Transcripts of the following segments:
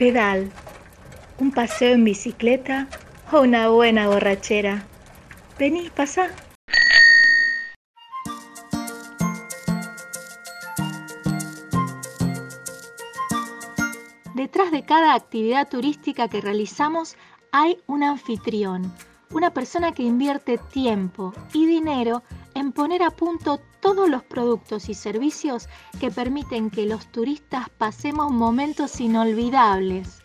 Pedal, un paseo en bicicleta o una buena borrachera. Vení, pasa. Detrás de cada actividad turística que realizamos hay un anfitrión, una persona que invierte tiempo y dinero en poner a punto todos los productos y servicios que permiten que los turistas pasemos momentos inolvidables.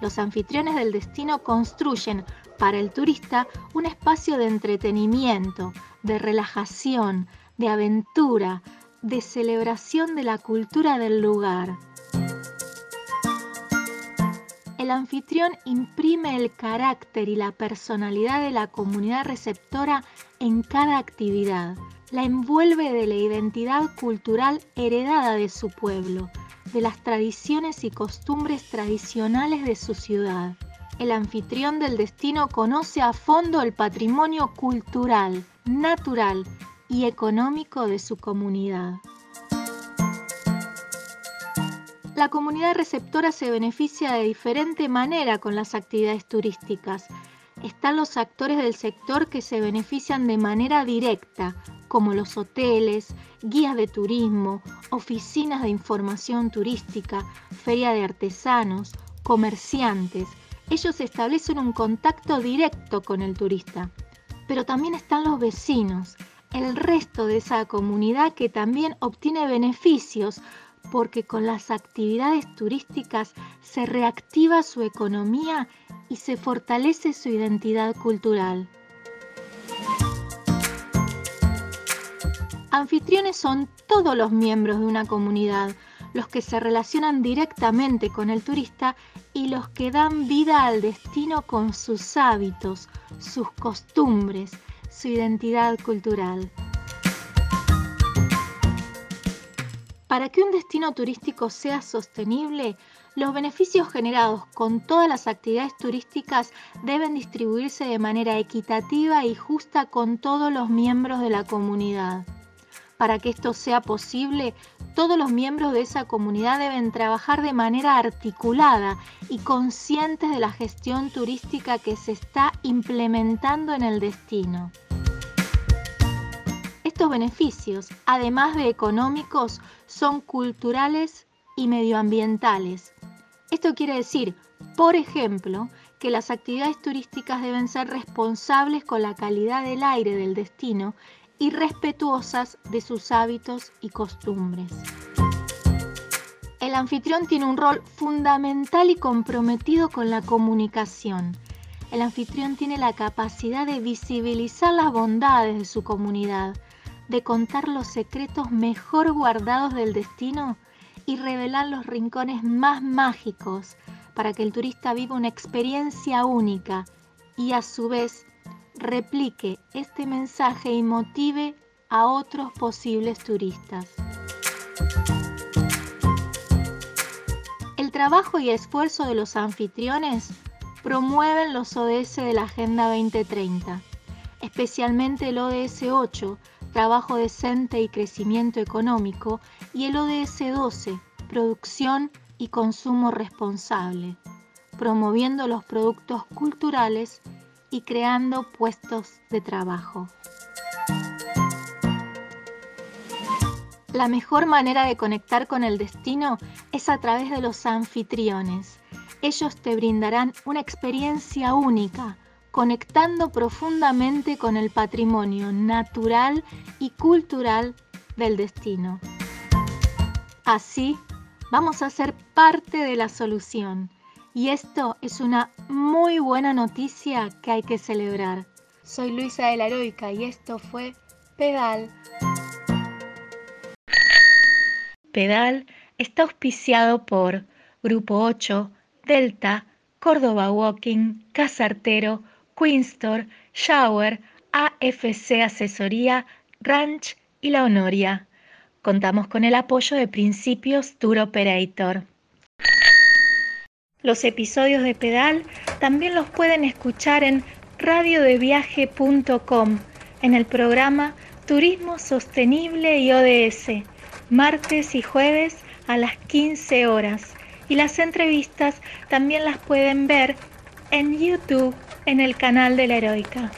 Los anfitriones del destino construyen para el turista un espacio de entretenimiento, de relajación, de aventura, de celebración de la cultura del lugar el anfitrión imprime el carácter y la personalidad de la comunidad receptora en cada actividad. La envuelve de la identidad cultural heredada de su pueblo, de las tradiciones y costumbres tradicionales de su ciudad. El anfitrión del destino conoce a fondo el patrimonio cultural, natural y económico de su comunidad. La comunidad receptora se beneficia de diferente manera con las actividades turísticas. Están los actores del sector que se benefician de manera directa, como los hoteles, guías de turismo, oficinas de información turística, feria de artesanos, comerciantes. Ellos establecen un contacto directo con el turista. Pero también están los vecinos, el resto de esa comunidad que también obtiene beneficios porque con las actividades turísticas se reactiva su economía y se fortalece su identidad cultural. Anfitriones son todos los miembros de una comunidad, los que se relacionan directamente con el turista y los que dan vida al destino con sus hábitos, sus costumbres, su identidad cultural. Para que un destino turístico sea sostenible, los beneficios generados con todas las actividades turísticas deben distribuirse de manera equitativa y justa con todos los miembros de la comunidad. Para que esto sea posible, todos los miembros de esa comunidad deben trabajar de manera articulada y conscientes de la gestión turística que se está implementando en el destino. Estos beneficios, además de económicos, son culturales y medioambientales. Esto quiere decir, por ejemplo, que las actividades turísticas deben ser responsables con la calidad del aire del destino y respetuosas de sus hábitos y costumbres. El anfitrión tiene un rol fundamental y comprometido con la comunicación. El anfitrión tiene la capacidad de visibilizar las bondades de su comunidad, de contar los secretos mejor guardados del destino y revelar los rincones más mágicos para que el turista viva una experiencia única y a su vez replique este mensaje y motive a otros posibles turistas. El trabajo y esfuerzo de los anfitriones promueven los ODS de la Agenda 2030, especialmente el ODS 8, trabajo decente y crecimiento económico, y el ODS 12, producción y consumo responsable, promoviendo los productos culturales y creando puestos de trabajo. La mejor manera de conectar con el destino es a través de los anfitriones. Ellos te brindarán una experiencia única, conectando profundamente con el patrimonio natural y cultural del destino. Así, vamos a ser parte de la solución y esto es una muy buena noticia que hay que celebrar. Soy Luisa de la Heroica y esto fue Pedal. Pedal está auspiciado por Grupo 8, Delta, Córdoba Walking, Casartero, Queenstore, Shower, AFC Asesoría, Ranch y La Honoria. Contamos con el apoyo de Principios Tour Operator. Los episodios de Pedal también los pueden escuchar en radiodeviaje.com en el programa Turismo Sostenible y ODS, martes y jueves a las 15 horas Y las entrevistas también las pueden ver en YouTube en el canal de la Heroica.